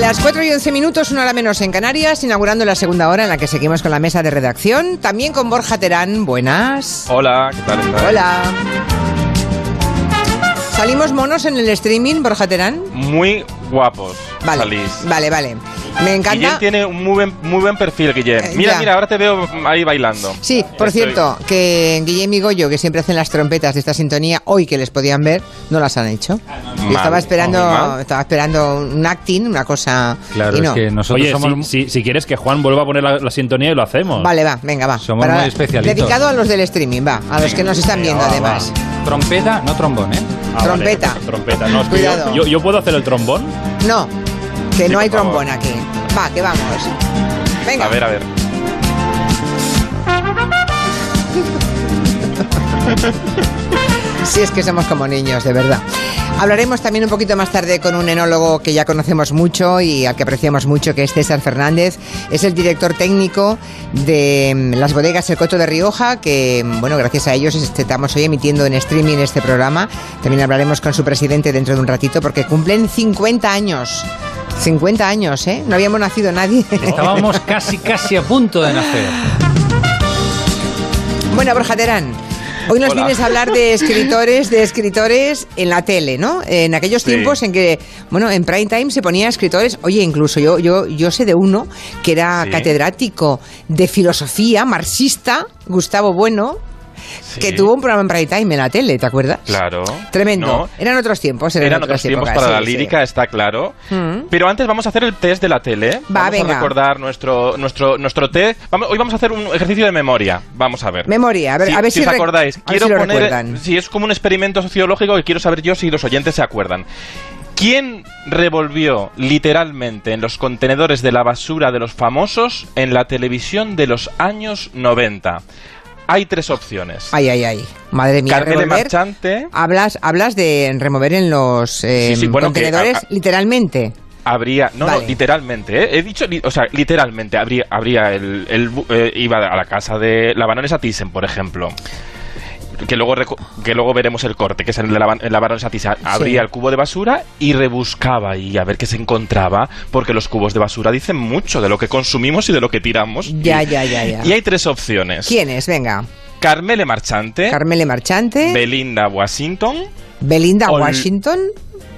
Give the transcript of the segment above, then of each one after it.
las 4 y 11 minutos, una hora menos en Canarias, inaugurando la segunda hora en la que seguimos con la mesa de redacción. También con Borja Terán. Buenas. Hola, ¿qué tal estás? Hola. ¿Salimos monos en el streaming, Borja Terán? Muy guapos. Vale, salís. vale, vale. Me encanta. Guillem tiene un muy buen, muy buen perfil, Guillem. Eh, Mira, ya. mira, ahora te veo ahí bailando. Sí, por Estoy- cierto, que Guillem y Goyo, que siempre hacen las trompetas de esta sintonía, hoy que les podían ver, no las han hecho. Yo estaba esperando, estaba esperando un acting, una cosa. Claro, y no. es que nosotros Oye, somos... si, si- si quieres que Juan vuelva a poner la, la sintonía y lo hacemos. Vale, va, venga, va. Somos muy especialitos. Dedicado a los del streaming, va, a los que nos están viendo va, además. Trompeta, no trombón, ¿eh? Ah, vale, trompeta. trompeta. No, es que yo- Cuidado. yo, yo puedo hacer el trombón. No, que Sí, no hay favor. trombón aquí. Va, que vamos. Venga. A ver, a ver. Si es que somos como niños, de verdad. Hablaremos también un poquito más tarde con un enólogo que ya conocemos mucho y al que apreciamos mucho, que es César Fernández. Es el director técnico de mm, las bodegas El Coto de Rioja, que, mm, bueno, gracias a ellos estamos hoy emitiendo en streaming este programa. También hablaremos con su presidente dentro de un ratito porque cumplen 50 años. 50 años, ¿eh? No habíamos nacido nadie. Estábamos casi, casi a punto de nacer. Bueno, Borja Terán, hoy nos Hola. vienes a hablar de escritores, de escritores en la tele, ¿no? En aquellos Sí. tiempos en que, bueno, en prime time se ponía escritores, oye, incluso yo, yo, yo sé de uno que era Sí. catedrático de filosofía, marxista, Gustavo Bueno, Sí. que tuvo un programa en prime time en la tele, ¿te acuerdas? Claro. Tremendo. No, Eran otros tiempos, eran, Eran otros tiempos épocas, para sí, la sí. lírica, está claro. Mm. Pero antes vamos a hacer el test de la tele. Va, vamos venga. a recordar nuestro, nuestro, nuestro test. Vamos- hoy vamos a hacer un ejercicio de memoria. Vamos a ver. Memoria, a ver, a ver si, os rec- acordáis. a ver Quiero si poner, si es como un experimento sociológico que quiero saber yo si los oyentes se acuerdan. ¿Quién revolvió literalmente en los contenedores de la basura de los famosos en la televisión de los años 90? Hay tres opciones. Ay, ay, ay. Madre mía, Carmele revolver. Marchante. Hablas, hablas de remover en los eh, Sí, sí, bueno, que- contenedores, a- a- literalmente. Habría, no, Vale. no, literalmente, ¿eh? he dicho, li- o sea, literalmente, habría, habría el, el eh, iba a la casa de la baronesa Thyssen, por ejemplo, que luego, que luego veremos el corte, que es el de la, la baronesa Thyssen, abría el cubo de basura y rebuscaba y a ver qué se encontraba, porque los cubos de basura dicen mucho de lo que consumimos y de lo que tiramos. Ya, Y- ya, ya, ya. Y hay tres opciones. ¿Quién es? Venga. Carmele Marchante, Carmele Marchante, Belinda Washington Belinda Ol- Washington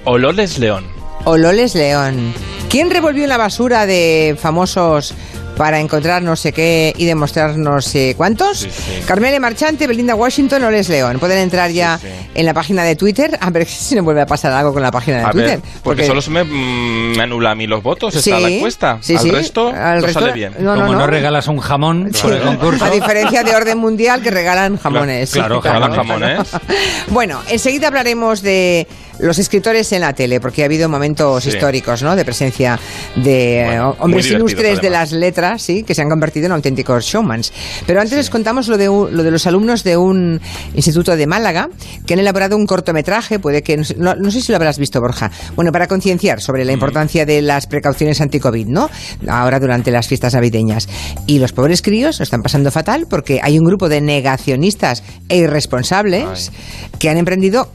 o Loles León. o Loles León. ¿Quién revolvió en la basura de famosos para encontrar no sé qué y demostrar no sé cuántos? Sí, sí. Carmele Marchante, Belinda Washington o Loles León. Pueden entrar ya Sí, sí. en la página de Twitter a ver si nos vuelve a pasar algo con la página de A Twitter. ver, porque, solo se me, mm, me anula a mí los votos, está la encuesta. sí, Al sí. resto Al no resto- sale bien. No, Como no, no, no. regalas un jamón Sí. por el concurso. A diferencia de orden mundial que regalan jamones. Claro, regalan jamones. Bueno, enseguida hablaremos de los escritores en la tele, porque ha habido momentos Sí. históricos, ¿no? De presencia de eh, Bueno, hombres ilustres de las letras, sí, que se han convertido en auténticos showmans. Pero antes les contamos lo de, un- lo de los alumnos de un instituto de Málaga que han elaborado un cortometraje, puede que, no sé, no- no sé si lo habrás visto, Borja, bueno, para concienciar sobre la Mm. importancia de las precauciones anti-COVID, ¿no? Ahora durante las fiestas navideñas. Y los pobres críos lo están pasando fatal porque hay un grupo de negacionistas e irresponsables que han emprendido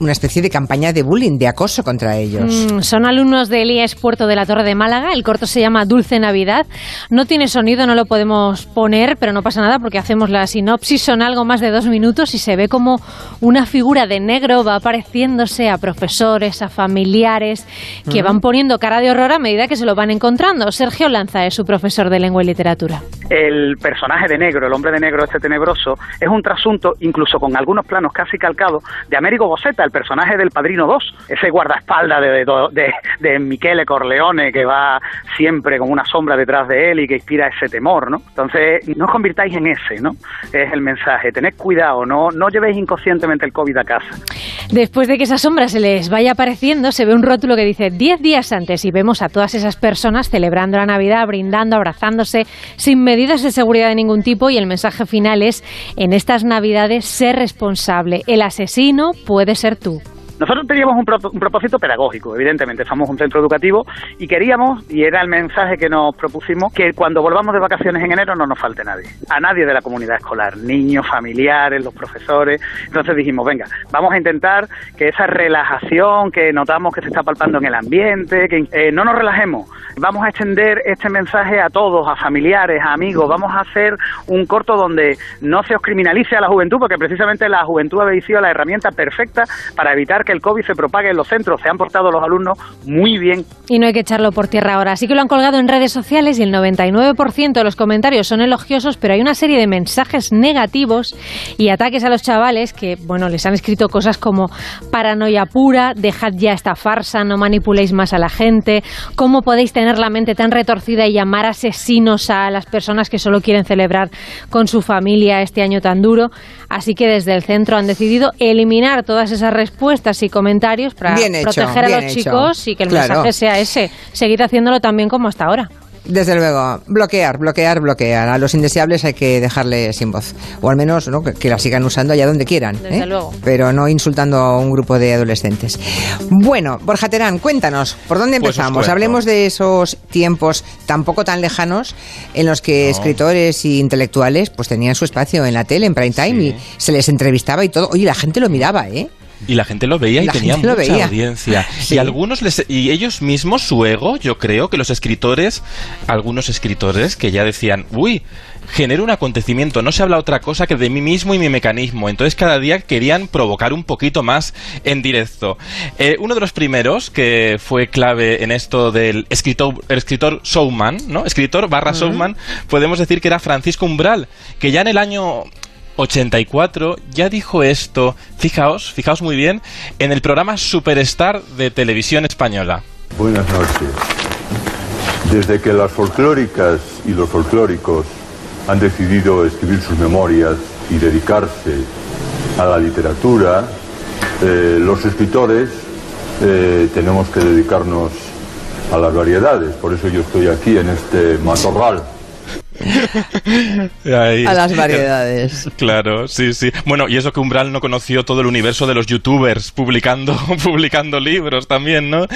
una especie de campaña de bullying, de acoso contra ellos. Mm, Son alumnos del IES Puerto de la Torre de Málaga. El corto se llama Dulce Navidad. No tiene sonido, no lo podemos poner, pero no pasa nada porque hacemos la sinopsis. Son algo más de dos minutos y se ve como una figura de negro va apareciéndose a profesores, a familiares, que van poniendo cara de horror a medida que se lo van encontrando. Sergio Lanza es su profesor de lengua y literatura. el personaje de negro, el hombre de negro este tenebroso, es un trasunto, incluso con algunos planos casi calcados, de Américo Bossetta, el personaje del Padrino 2, ese guardaespaldas de, de, de, de Michele Corleone que va siempre con una sombra detrás de él y que inspira ese temor, ¿no? Entonces, no os convirtáis en ese, ¿no? Es el mensaje. Tened cuidado, no, no llevéis inconscientemente el COVID a casa. Después de que esa sombra se les vaya apareciendo, se ve un rótulo que dice 10 días antes y vemos a todas esas personas celebrando la Navidad, brindando, abrazándose, sin medidas de seguridad de ningún tipo y el mensaje final es, en estas Navidades, ser responsable. El asesino puede ser tú. Nosotros teníamos un, pro- un propósito pedagógico, evidentemente, somos un centro educativo y queríamos, y era el mensaje que nos propusimos, que cuando volvamos de vacaciones en enero no nos falte nadie, a nadie de la comunidad escolar, niños, familiares, los profesores. Entonces dijimos, venga, vamos a intentar que esa relajación que notamos que se está palpando en el ambiente, que eh, no nos relajemos, vamos a extender este mensaje a todos, a familiares, a amigos, vamos a hacer un corto donde no se os criminalice a la juventud, porque precisamente la juventud habéis sido la herramienta perfecta para evitar que el COVID se propague en los centros. Se han portado los alumnos muy bien. Y no hay que echarlo por tierra ahora. Así que lo han colgado en redes sociales y el 99% de los comentarios son elogiosos, pero hay una serie de mensajes negativos y ataques a los chavales que, bueno, les han escrito cosas como paranoia pura, dejad ya esta farsa, no manipuléis más a la gente, cómo podéis tener la mente tan retorcida y llamar asesinos a las personas que solo quieren celebrar con su familia este año tan duro. Así que desde el centro han decidido eliminar todas esas respuestas y comentarios para Bien hecho, proteger a los hecho. chicos y que el Claro. mensaje sea ese. Seguid haciéndolo también como hasta ahora. Desde luego, bloquear, bloquear, bloquear. A los indeseables hay que dejarle sin voz. O al menos ¿no? que, que la sigan usando allá donde quieran. Desde ¿eh? luego. Pero no insultando a un grupo de adolescentes. Bueno, Borja Terán, cuéntanos, ¿por dónde Pues os empezamos? Hablemos de esos tiempos tampoco tan lejanos en los que escritores y intelectuales pues tenían su espacio en la tele, en prime time, y se les entrevistaba y todo. Oye, la gente lo miraba, ¿eh? Y la gente lo veía y La tenía mucha veía. audiencia. Sí. Y algunos les, y ellos mismos, su ego, yo creo que los escritores, algunos escritores que ya decían, uy, genero un acontecimiento, no se habla otra cosa que de mí mismo y mi mecanismo. Entonces cada día querían provocar un poquito más en directo. Eh, uno de los primeros que fue clave en esto del escritor, el escritor showman, ¿no? Escritor barra showman, podemos decir que era Francisco Umbral, que ya en el año 84 ya dijo esto, fijaos, fijaos muy bien, en el programa Superstar de televisión española. Buenas noches. Desde que las folclóricas y los folclóricos han decidido escribir sus memorias y dedicarse a la literatura, eh, los escritores eh, tenemos que dedicarnos a las variedades. Por eso yo estoy aquí en este matorral. Ahí. A las variedades. Claro, sí, sí. Bueno, y eso que Umbral no conoció todo el universo de los youtubers publicando, publicando libros también, ¿no?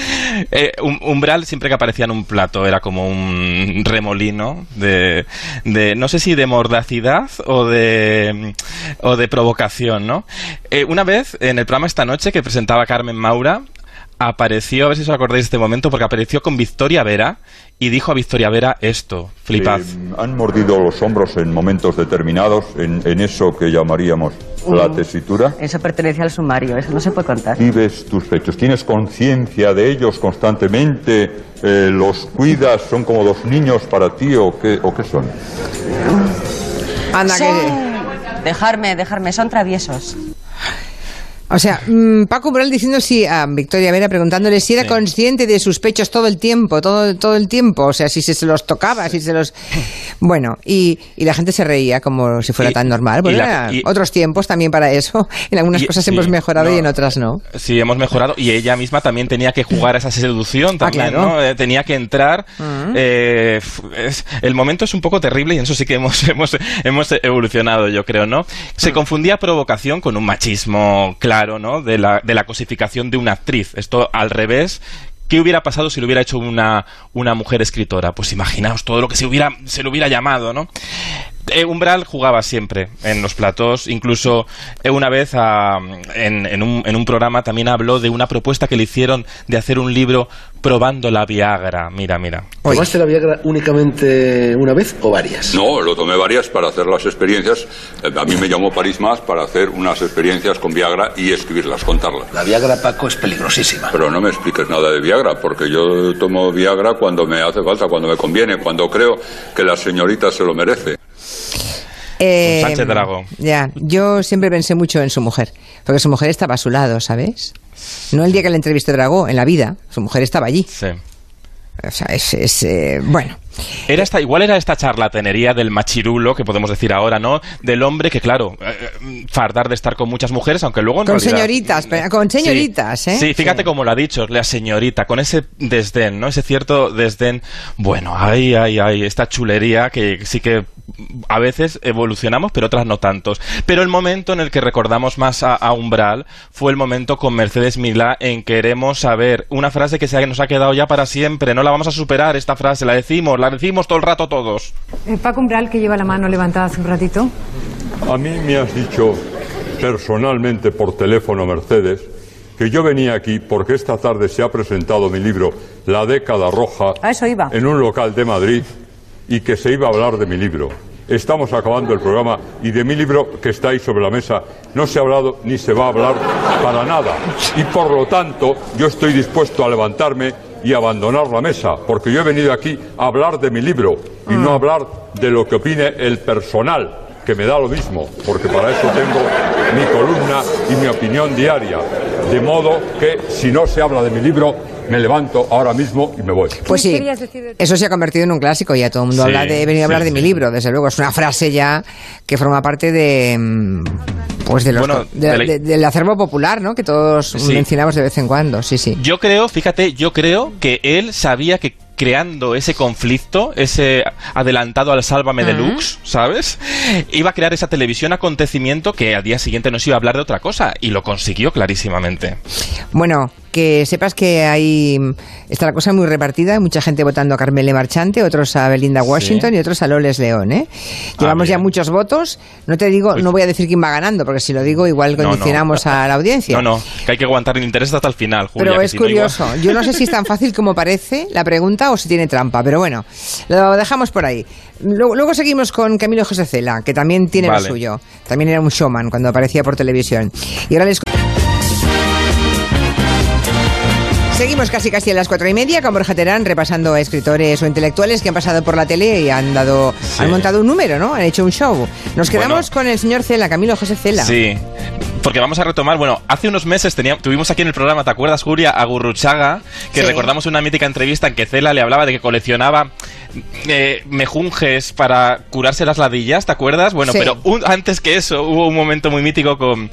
Eh, Um- Umbral siempre que aparecía en un plato era como un remolino de, de no sé si de mordacidad o de, o de provocación, ¿no? Eh, una vez en el programa esta noche que presentaba Carmen Maura, apareció, a ver si os acordáis de este momento, porque apareció con Victoria Vera y dijo a Victoria Vera esto, flipad. Eh, han mordido los hombros en momentos determinados, en, en eso que llamaríamos la tesitura. Eso pertenece al sumario, eso no se puede contar. Vives tus pechos, tienes conciencia de ellos constantemente, Eh, los cuidas, son como dos niños para ti o qué, o qué son. Anda, que... Son- Dejarme, dejarme, son traviesos. O sea, mm, Paco Umbral diciendo si a Victoria Vera preguntándole si era consciente de sus pechos todo el tiempo, todo, todo el tiempo, o sea, si se, los tocaba, si se los... Bueno, y, y la gente se reía como si fuera Y- tan normal. Bueno, la- y- otros tiempos también para eso. En algunas cosas sí, hemos mejorado no, y en otras no. Sí, hemos mejorado y ella misma también tenía que jugar a esa seducción también, Ah, claro. ¿no? Eh, tenía que entrar. eh, f- es- el momento es un poco terrible y en eso sí que hemos, hemos, hemos evolucionado, yo creo, ¿no? Se confundía provocación con un machismo claro, ¿no? De la, de la cosificación de una actriz. Esto al revés. ¿Qué hubiera pasado si lo hubiera hecho una, una mujer escritora? Pues imaginaos todo lo que se hubiera, se lo hubiera llamado, ¿no? Eh, Umbral jugaba siempre en los platos, incluso eh, una vez ah, en, en un, en un programa también habló de una propuesta que le hicieron de hacer un libro probando la Viagra. Mira, mira. ¿Tomaste la Viagra únicamente una vez o varias? No, lo tomé varias para hacer las experiencias. Eh, A mí me llamó París más para hacer unas experiencias con Viagra y escribirlas, contarlas. La Viagra, Paco, es peligrosísima. Pero no me expliques nada de Viagra, porque yo tomo Viagra cuando me hace falta, cuando me conviene, cuando creo que la señorita se lo merece. Eh, Sánchez Drago. Ya, yo siempre pensé mucho en su mujer, porque su mujer estaba a su lado, ¿sabes? No el día que la entrevisté Dragó, en la vida, su mujer estaba allí. Sí. O sea, es, es, eh, bueno. Era esta, igual era esta charlatanería del machirulo, que podemos decir ahora, ¿no? Del hombre que, claro, eh, eh, fardar de estar con muchas mujeres, aunque luego en Con realidad- señoritas, pero- con Sí, señoritas, ¿eh? Sí, fíjate Sí. cómo lo ha dicho, la señorita, con ese desdén, ¿no? Ese cierto desdén. Bueno, ay, ay, ay, esta chulería que sí que a veces evolucionamos, pero otras no tantos. Pero el momento en el que recordamos más a, a Umbral fue el momento con Mercedes Milá en queremos saber una frase que se nos ha quedado ya para siempre. No la vamos a superar esta frase, la decimos, la decimos todo el rato todos. Eh, Paco Umbral, que lleva la mano levantada hace un ratito. A mí me has dicho personalmente por teléfono, Mercedes, que yo venía aquí porque esta tarde se ha presentado mi libro La década roja A eso iba. en un local de Madrid y que se iba a hablar de mi libro. Estamos acabando el programa y de mi libro que está ahí sobre la mesa no se ha hablado ni se va a hablar para nada. Y por lo tanto yo estoy dispuesto a levantarme y abandonar la mesa, porque yo he venido aquí a hablar de mi libro y no a hablar de lo que opine el personal, que me da lo mismo, porque para eso tengo mi columna y mi opinión diaria. De modo que si no se habla de mi libro, me levanto ahora mismo y me voy. Pues sí, eso se ha convertido en un clásico. Ya todo el mundo Sí, habla de, he venido a hablar sí, de mi libro, desde luego. Es una frase ya que forma parte de. Pues de los, Bueno, de- de la- de- del acervo popular, ¿no? Que todos Sí. mencionamos de vez en cuando. Sí, sí. Yo creo, fíjate, yo creo que él sabía que creando ese conflicto, ese adelantado al Sálvame Deluxe, ¿sabes? Iba a crear esa televisión acontecimiento que al día siguiente nos iba a hablar de otra cosa y lo consiguió clarísimamente. Bueno, que sepas que hay está la cosa muy repartida, hay mucha gente votando a Carmele Marchante, otros a Belinda Washington y otros a Loles León, ¿eh? Llevamos ya bien. muchos votos, no te digo, no voy a decir quién va ganando, porque si lo digo igual No, no. condicionamos a la audiencia. No, no, que hay que aguantar el interés hasta el final, Julia. Pero es si no, igual- curioso. Yo no sé si es tan fácil como parece la pregunta o si tiene trampa, pero bueno, lo dejamos por ahí. Luego, luego seguimos con Camilo José Cela, que también tiene Vale. lo suyo. También era un showman cuando aparecía por televisión. Y ahora les Seguimos casi casi a las cuatro y media con Borja Terán repasando a escritores o intelectuales que han pasado por la tele y han dado, Sí. han montado un número, ¿no? Han hecho un show. Nos Bueno. quedamos con el señor Cela, Camilo José Cela. Sí, porque vamos a retomar, bueno, hace unos meses teníamos, tuvimos aquí en el programa, ¿te acuerdas, Julia? A Gurruchaga, que Sí. recordamos una mítica entrevista en que Cela le hablaba de que coleccionaba eh, mejunjes para curarse las ladillas, ¿te acuerdas? Bueno, Sí. pero un- antes que eso hubo un momento muy mítico con,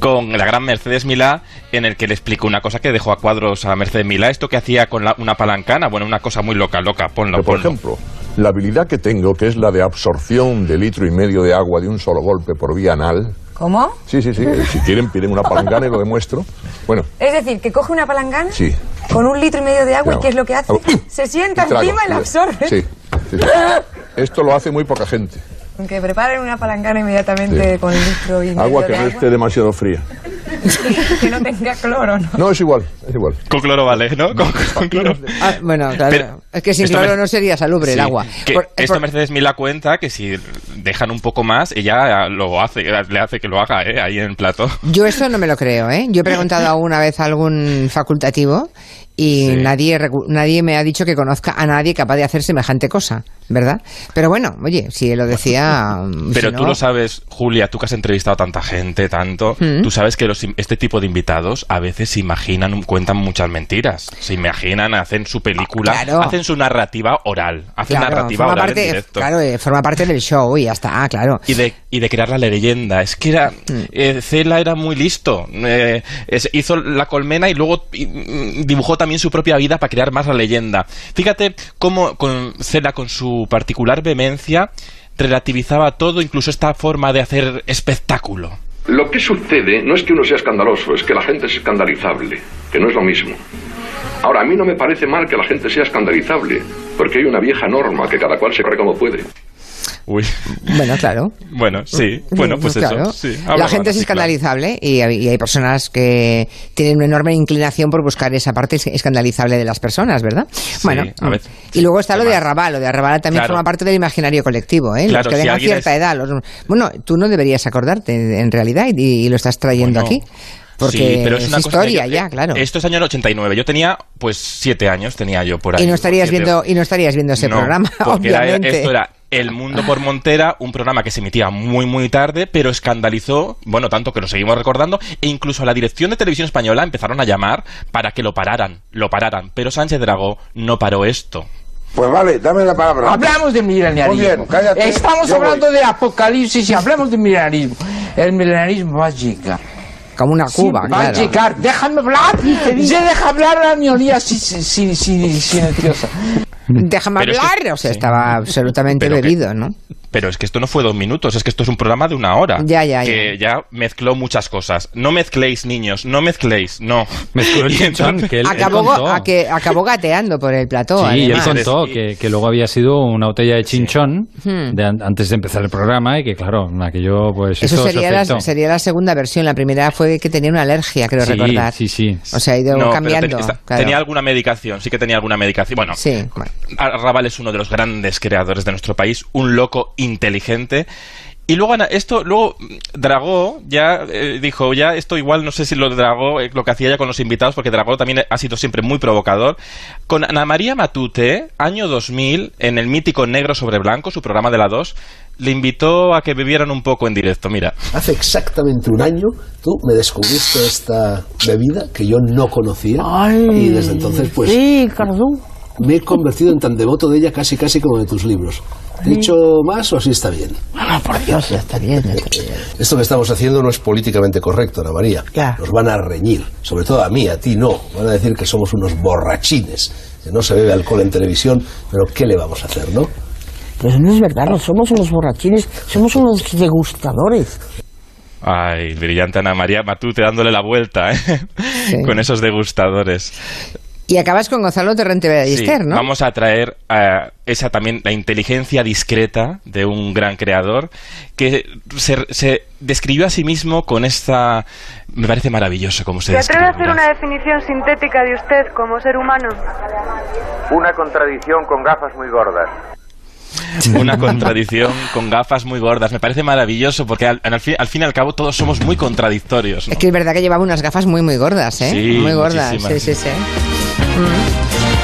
con la gran Mercedes Milá en el que le explicó una cosa que dejó a cuadros a Mercedes Milá, esto que hacía con la- una palancana, bueno, una cosa muy loca, loca, ponlo, Pero, por ponlo. ejemplo, la habilidad que tengo, que es la de absorción de litro y medio de agua de un solo golpe por vía anal. ¿Cómo? Sí, sí, sí. eh, Si quieren, piden una palangana y lo demuestro. Bueno, Es decir, que coge una palangana sí. con un litro y medio de agua Claro. y ¿qué es lo que hace? Se sienta y encima y la absorbe. Sí, sí, sí. Esto lo hace muy poca gente. Que preparen una palangana inmediatamente Sí. con el litro y Agua que no esté demasiado fría. que no tenga cloro, ¿no? No, es igual, es igual. Con cloro vale, ¿no? Con, con cloro. Ah, bueno, claro. Pero es que sin cloro me- no sería salubre el Sí, agua. que Por- esto por- Mercedes Milá cuenta que si dejan un poco más, ella lo hace, le hace que lo haga, ¿eh? Ahí en el plato. Yo eso no me lo creo, ¿eh? Yo he preguntado alguna vez a algún facultativo y Sí. nadie, nadie me ha dicho que conozca a nadie capaz de hacer semejante cosa, ¿verdad? Pero bueno, oye, si lo decía... mm, Pero si tú no- lo sabes, Julia, tú que has entrevistado a tanta gente, tanto, Mm. tú sabes que los, este tipo de invitados a veces se imaginan, cuentan muchas mentiras. Se imaginan, hacen su película, Claro. hacen su narrativa oral, hacen Claro, narrativa oral parte, en directo. Claro, eh, forma parte del show y ya está, ah, claro. Y de, y de crear la leyenda. Es que era. Mm. eh, Cela era muy listo. Eh, es- hizo la colmena y luego mm, dibujó también su propia vida para crear más la leyenda. Fíjate cómo con con su particular vehemencia, relativizaba todo, incluso esta forma de hacer espectáculo. Lo que sucede no es que uno sea escandaloso, es que la gente es escandalizable, que no es lo mismo. Ahora, a mí no me parece mal que la gente sea escandalizable, porque hay una vieja norma que cada cual se corre como puede. Uy. Bueno, claro. Bueno, sí. Bueno, pues claro. eso. sí. La gente es claro. escandalizable y, hay- y hay personas que tienen una enorme inclinación por buscar esa parte es- escandalizable de las personas, ¿verdad? bueno, a veces, y luego está lo de Arrabal. Lo de Arrabal también Claro. forma parte del imaginario colectivo, ¿eh? Claro, los que si tengan cierta es- edad. los- bueno, tú no deberías acordarte en realidad y, y lo estás trayendo Bueno, aquí. Porque sí, pero es, una historia yo- ya, claro. Esto es año 89. Yo tenía, pues, siete años tenía yo por ahí. y no estarías viendo y no estarías viendo ese No, programa, era- obviamente. esto era El Mundo por Montera, un programa que se emitía muy, muy tarde, pero escandalizó, bueno, tanto que lo seguimos recordando, e incluso a la dirección de televisión española empezaron a llamar para que lo pararan, lo pararan, pero Sánchez Dragó no paró esto. Pues vale, dame la palabra. Hablamos de milenarismo. Muy bien, cállate, Estamos hablando de apocalipsis y hablamos de milenarismo. El milenarismo va a llegar. Como una Cuba, Sí, va a claro. llegar. Déjame hablar. Se deja hablar a la minoría si- si- silenciosa. Déjame Pero es que- hablar. o sea, sí. estaba absolutamente que- bebido, ¿no? Pero es que esto no fue dos minutos, es que esto es un programa de una hora. Ya, ya, Que ya mezcló muchas cosas. No mezcléis, niños, no mezcléis, no. Mezcló el chinchón, que él, él acabó, contó. a que, acabó gateando por el plató. Sí, y él además. contó que, que luego había sido una botella de chinchón Hmm. de an- antes de empezar el programa y que, claro, aquello pues Eso su sería la, efecto. sería la segunda versión. La primera fue que tenía una alergia, creo Sí, recordar. sí, sí. O sea, ha ido No, cambiando. ten- está- claro. Tenía alguna medicación, sí que tenía alguna medicación. Bueno, Sí, Raval es uno de los grandes creadores de nuestro país, un loco inteligente. Y luego Ana- esto, luego mm, Dragó ya eh, dijo, ya esto igual no sé si lo de Dragó, eh, lo que hacía ya con los invitados, porque Dragó también ha sido siempre muy provocador. Con Ana María Matute, año 2000, en el mítico Negro sobre Blanco, su programa de la 2, le invitó a que bebieran un poco en directo. Mira, Hace exactamente un año tú me descubriste esta bebida que yo no conocía y desde entonces pues me he convertido en tan devoto de ella casi casi como de tus libros. ¿He dicho más o así está bien? Ah, por Dios, ya está bien. Esto que estamos haciendo no es políticamente correcto, Ana María. Nos van a reñir, sobre todo a mí, a ti no. Van a decir que somos unos borrachines, que no se bebe alcohol en televisión, pero ¿qué le vamos a hacer, no? Pues no es verdad, no somos unos borrachines, somos unos degustadores. Ay, brillante Ana María Matute dándole la vuelta, ¿eh? Con esos degustadores. Y acabas con Gonzalo Torrente Ballester, Sí, ¿no? Vamos a traer eh, esa también, la inteligencia discreta de un gran creador que se, se describió a sí mismo con esta... Me parece maravilloso cómo se ¿Se atreve a describe. hacer una definición sintética de usted como ser humano? Una contradicción con gafas muy gordas. Una contradicción con gafas muy gordas. Me parece maravilloso porque al, al fin, al fin y al cabo todos somos muy contradictorios. ¿no? Es que es verdad que llevaba unas gafas muy, muy gordas, ¿eh? Sí, muy gordas, sí, sí, sí. Mm.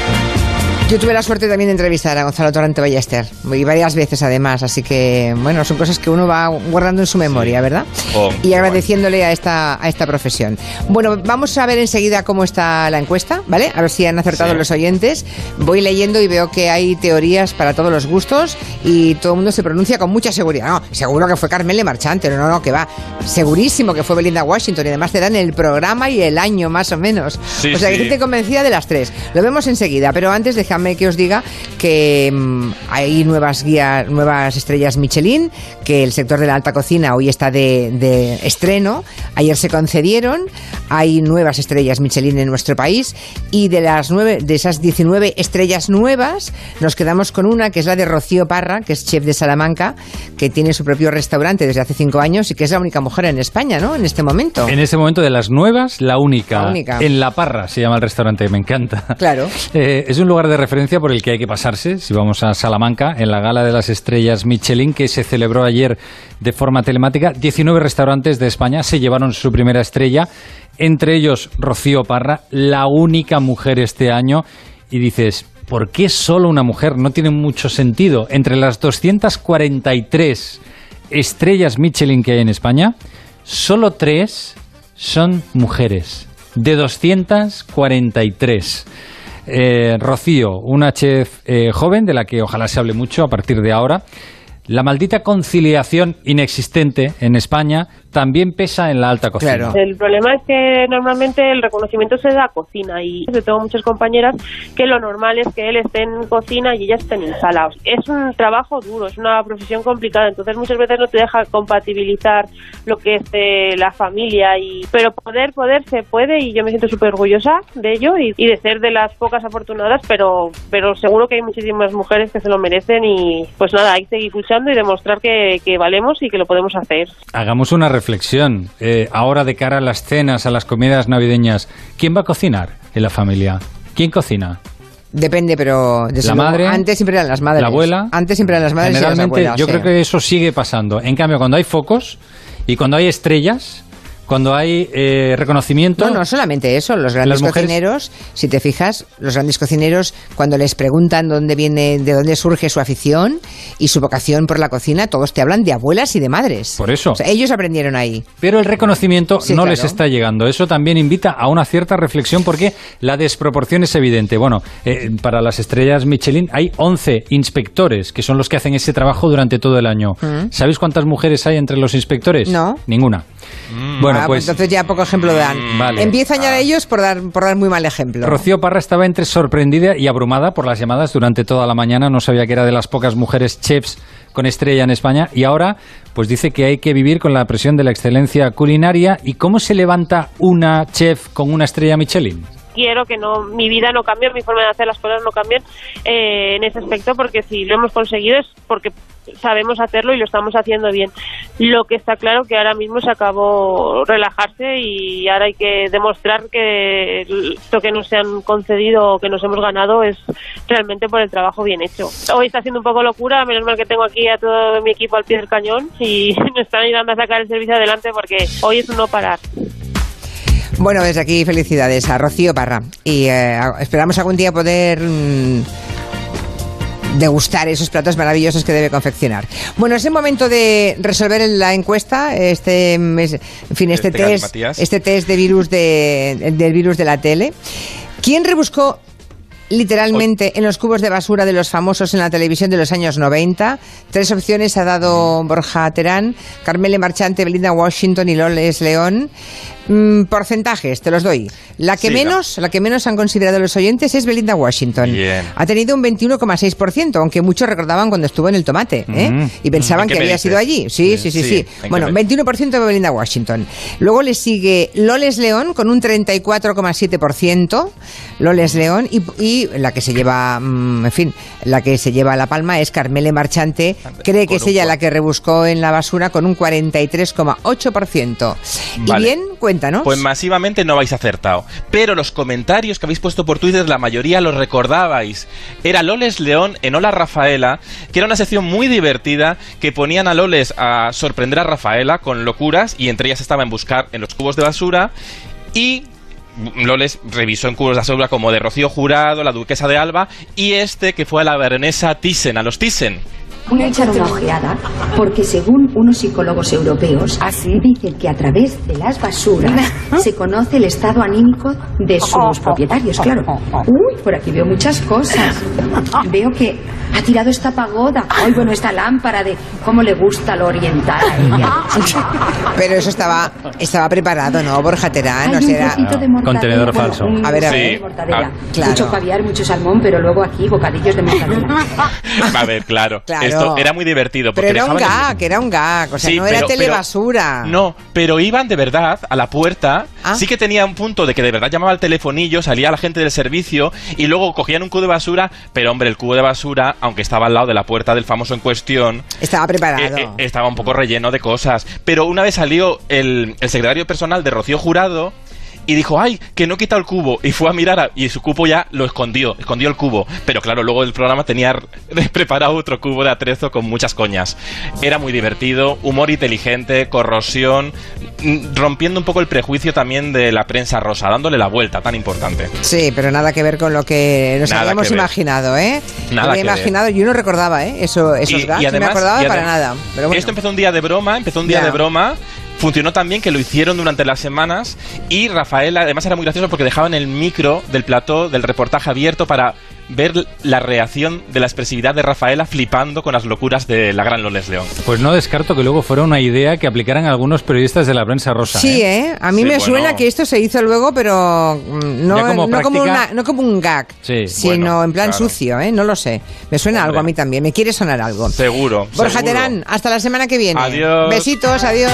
Yo tuve la suerte también de entrevistar a Gonzalo Torrente Ballester, y varias veces además, así que, bueno, son cosas que uno va guardando en su memoria, ¿verdad? Oh, Y agradeciéndole a esta, a esta profesión. Bueno, vamos a ver enseguida cómo está la encuesta, ¿vale? A ver si han acertado Sí. los oyentes. Voy leyendo y veo que hay teorías para todos los gustos y todo el mundo se pronuncia con mucha seguridad. No, seguro que fue Carmen Le Marchante, no, no, no, que va. Segurísimo que fue Belinda Washington y además te dan el programa y el año más o menos. Sí, o sea, que sí. gente convencida de las tres. Lo vemos enseguida, pero antes déjame que os diga que mm, hay nuevas guías, nuevas estrellas Michelin, que el sector de la alta cocina hoy está de, de estreno. Ayer se concedieron, hay nuevas estrellas Michelin en nuestro país y de las nueve, de esas 19 estrellas nuevas, nos quedamos con una que es la de Rocío Parra, que es chef de Salamanca, que tiene su propio restaurante desde hace cinco años y que es la única mujer en España, ¿no? En este momento. En este momento de las nuevas, la única. La única. En La Parra se llama el restaurante, me encanta. Claro. Eh, es un lugar de referencia por el que hay que pasarse si vamos a Salamanca, en la gala de las estrellas Michelin que se celebró ayer de forma telemática. 19 restaurantes de España se llevaron su primera estrella, entre ellos Rocío Parra, la única mujer este año. Y dices, ¿por qué solo una mujer? No tiene mucho sentido. Entre las 243 estrellas Michelin que hay en España, solo tres son mujeres. De 243. Eh, Rocío, una chef eh, joven de la que ojalá se hable mucho a partir de ahora. La maldita conciliación inexistente en España también pesa en la alta cocina. El problema es que normalmente el reconocimiento se da a cocina y yo tengo muchas compañeras que lo normal es que él esté en cocina y ellas estén en sala. Es un trabajo duro, es una profesión complicada, entonces muchas veces no te deja compatibilizar lo que es eh, la familia y pero poder, poder se puede y yo me siento súper orgullosa de ello y, y de ser de las pocas afortunadas, pero, pero seguro que hay muchísimas mujeres que se lo merecen y pues nada, hay que seguir luchando y demostrar que, que valemos y que lo podemos hacer. Hagamos una reflexión. Eh, ahora de cara a las cenas, a las comidas navideñas, ¿quién va a cocinar en la familia? ¿Quién cocina? Depende, pero desde La luego, madre, antes siempre eran las madres. la abuela. Antes siempre eran las madres y las Generalmente abuelas. yo sí. creo que eso sigue pasando. En cambio, cuando hay focos y cuando hay estrellas, cuando hay eh, reconocimiento... No, no solamente eso, los grandes mujeres- cocineros, si te fijas, los grandes cocineros, cuando les preguntan dónde viene, de dónde surge su afición y su vocación por la cocina, todos te hablan de abuelas y de madres. Por eso. O sea, ellos aprendieron ahí. Pero el reconocimiento Sí, no claro. les está llegando. Eso también invita a una cierta reflexión porque la desproporción es evidente. Bueno, eh, para las estrellas Michelin hay 11 inspectores que son los que hacen ese trabajo durante todo el año. Mm. ¿Sabéis cuántas mujeres hay entre los inspectores? No. Ninguna. Bueno, Ah, pues entonces ya poco ejemplo dan. Vale. Ah. Empiezan ya ellos por dar, por dar muy mal ejemplo. Rocío Parra estaba entre sorprendida y abrumada por las llamadas durante toda la mañana. No sabía que era de las pocas mujeres chefs con estrella en España y ahora pues dice que hay que vivir con la presión de la excelencia culinaria. ¿Y cómo se levanta una chef con una estrella Michelin? Quiero que no mi vida no cambie, mi forma de hacer las cosas no cambien eh, en ese aspecto, porque si lo hemos conseguido es porque sabemos hacerlo y lo estamos haciendo bien. Lo que está claro que ahora mismo se acabó relajarse y ahora hay que demostrar que esto que nos han concedido o que nos hemos ganado es realmente por el trabajo bien hecho. Hoy está siendo un poco locura, menos mal que tengo aquí a todo mi equipo al pie del cañón y me están ayudando a sacar el servicio adelante porque hoy es un no parar. Bueno, desde aquí felicidades a Rocío Parra y eh, esperamos algún día poder mm, degustar esos platos maravillosos que debe confeccionar. Bueno, es el momento de resolver la encuesta, este, mes- en fin, este, Este test, este test de virus de, del virus de la tele. ¿Quién rebuscó literalmente en los cubos de basura de los famosos en la televisión de los años 90? Tres opciones ha dado Borja Terán, Carmele Marchante, Belinda Washington y Loles León. Mm, porcentajes, te los doy. La que Sí, menos, la que menos han considerado los oyentes es Belinda Washington. Bien. Ha tenido un 21,6%, aunque muchos recordaban cuando estuvo en el tomate, ¿eh? Mm. Y pensaban ¿En qué que había dices? sido allí. Sí, sí, sí, Sí, sí. ¿en qué Bueno, me- 21% de Belinda Washington. Luego le sigue Loles León con un 34,7%. Loles León y, y la que se lleva, mm, en fin, la que se lleva la palma es Carmele Marchante. Cree que es ella la que rebuscó en la basura con un 43,8%. Y Vale. bien, Pues masivamente no habéis acertado. Pero los comentarios que habéis puesto por Twitter, la mayoría los recordabais. Era Loles León en Hola Rafaela, que era una sección muy divertida que ponían a Loles a sorprender a Rafaela con locuras y entre ellas estaba en buscar en los cubos de basura y Loles revisó en cubos de basura como de Rocío Jurado, la Duquesa de Alba y este que fue a la baronesa Thyssen, a los Thyssen. Voy a echar una ojeada porque según unos psicólogos europeos dicen que a través de las basuras se conoce el estado anímico de sus propietarios, claro. Uy, por aquí veo muchas cosas. Veo que ha tirado esta pagoda. Ay, bueno, esta lámpara de cómo le gusta lo oriental a ella. Pero eso estaba, estaba preparado, ¿no, Borja Terán? Hay O sea, trocito de mortadela. Contenedor bueno, falso. un A ver, a ver. mortadela. Ah, claro. Mucho caviar, mucho salmón, pero luego aquí bocadillos de mortadela. A ver, claro. Claro. Esto era muy divertido. Pero porque era un el- gag, era un gag. O sea, Sí, no era pero- pero- telebasura. No, pero iban de verdad a la puerta. Ah. Sí que tenía un punto de que de verdad llamaba al telefonillo, salía la gente del servicio y luego cogían un cubo de basura. Pero hombre, el cubo de basura, aunque estaba al lado de la puerta del famoso en cuestión, Estaba preparado. eh, eh, estaba un poco relleno de cosas. Pero una vez salió el, el secretario personal de Rocío Jurado. Y dijo, ay, que no he quitado el cubo. Y fue a mirar a- y su cubo ya lo escondió, escondió el cubo. Pero claro, luego el programa tenía preparado otro cubo de atrezo con muchas coñas. Era muy divertido, humor inteligente, corrosión, mm, rompiendo un poco el prejuicio también de la prensa rosa, dándole la vuelta tan importante. Sí, pero nada que ver con lo que nos Nada habíamos imaginado, ¿eh? Nada había que ver. imaginado, yo no recordaba, ¿eh? Eso, esos gags, no me acordaba y para nada. Pero bueno. Esto empezó un día de broma, empezó un día de broma. Funcionó tan bien que lo hicieron durante las semanas y Rafael además era muy gracioso porque dejaban el micro del plató del reportaje abierto para ver la reacción de la expresividad de Rafaela flipando con las locuras de la gran Loles León. Pues no descarto que luego fuera una idea que aplicaran algunos periodistas de la prensa rosa. Sí, ¿eh? ¿eh? A mí Sí, me bueno. suena que esto se hizo luego, pero mm, no, como no, como práctica. una- no como un gag, Sí. sino Bueno, en plan claro. sucio, ¿eh? No lo sé. Me suena Hombre. algo a mí también, me quiere sonar algo. Seguro. Borja seguro. Terán, hasta la semana que viene. Adiós. Besitos, adiós.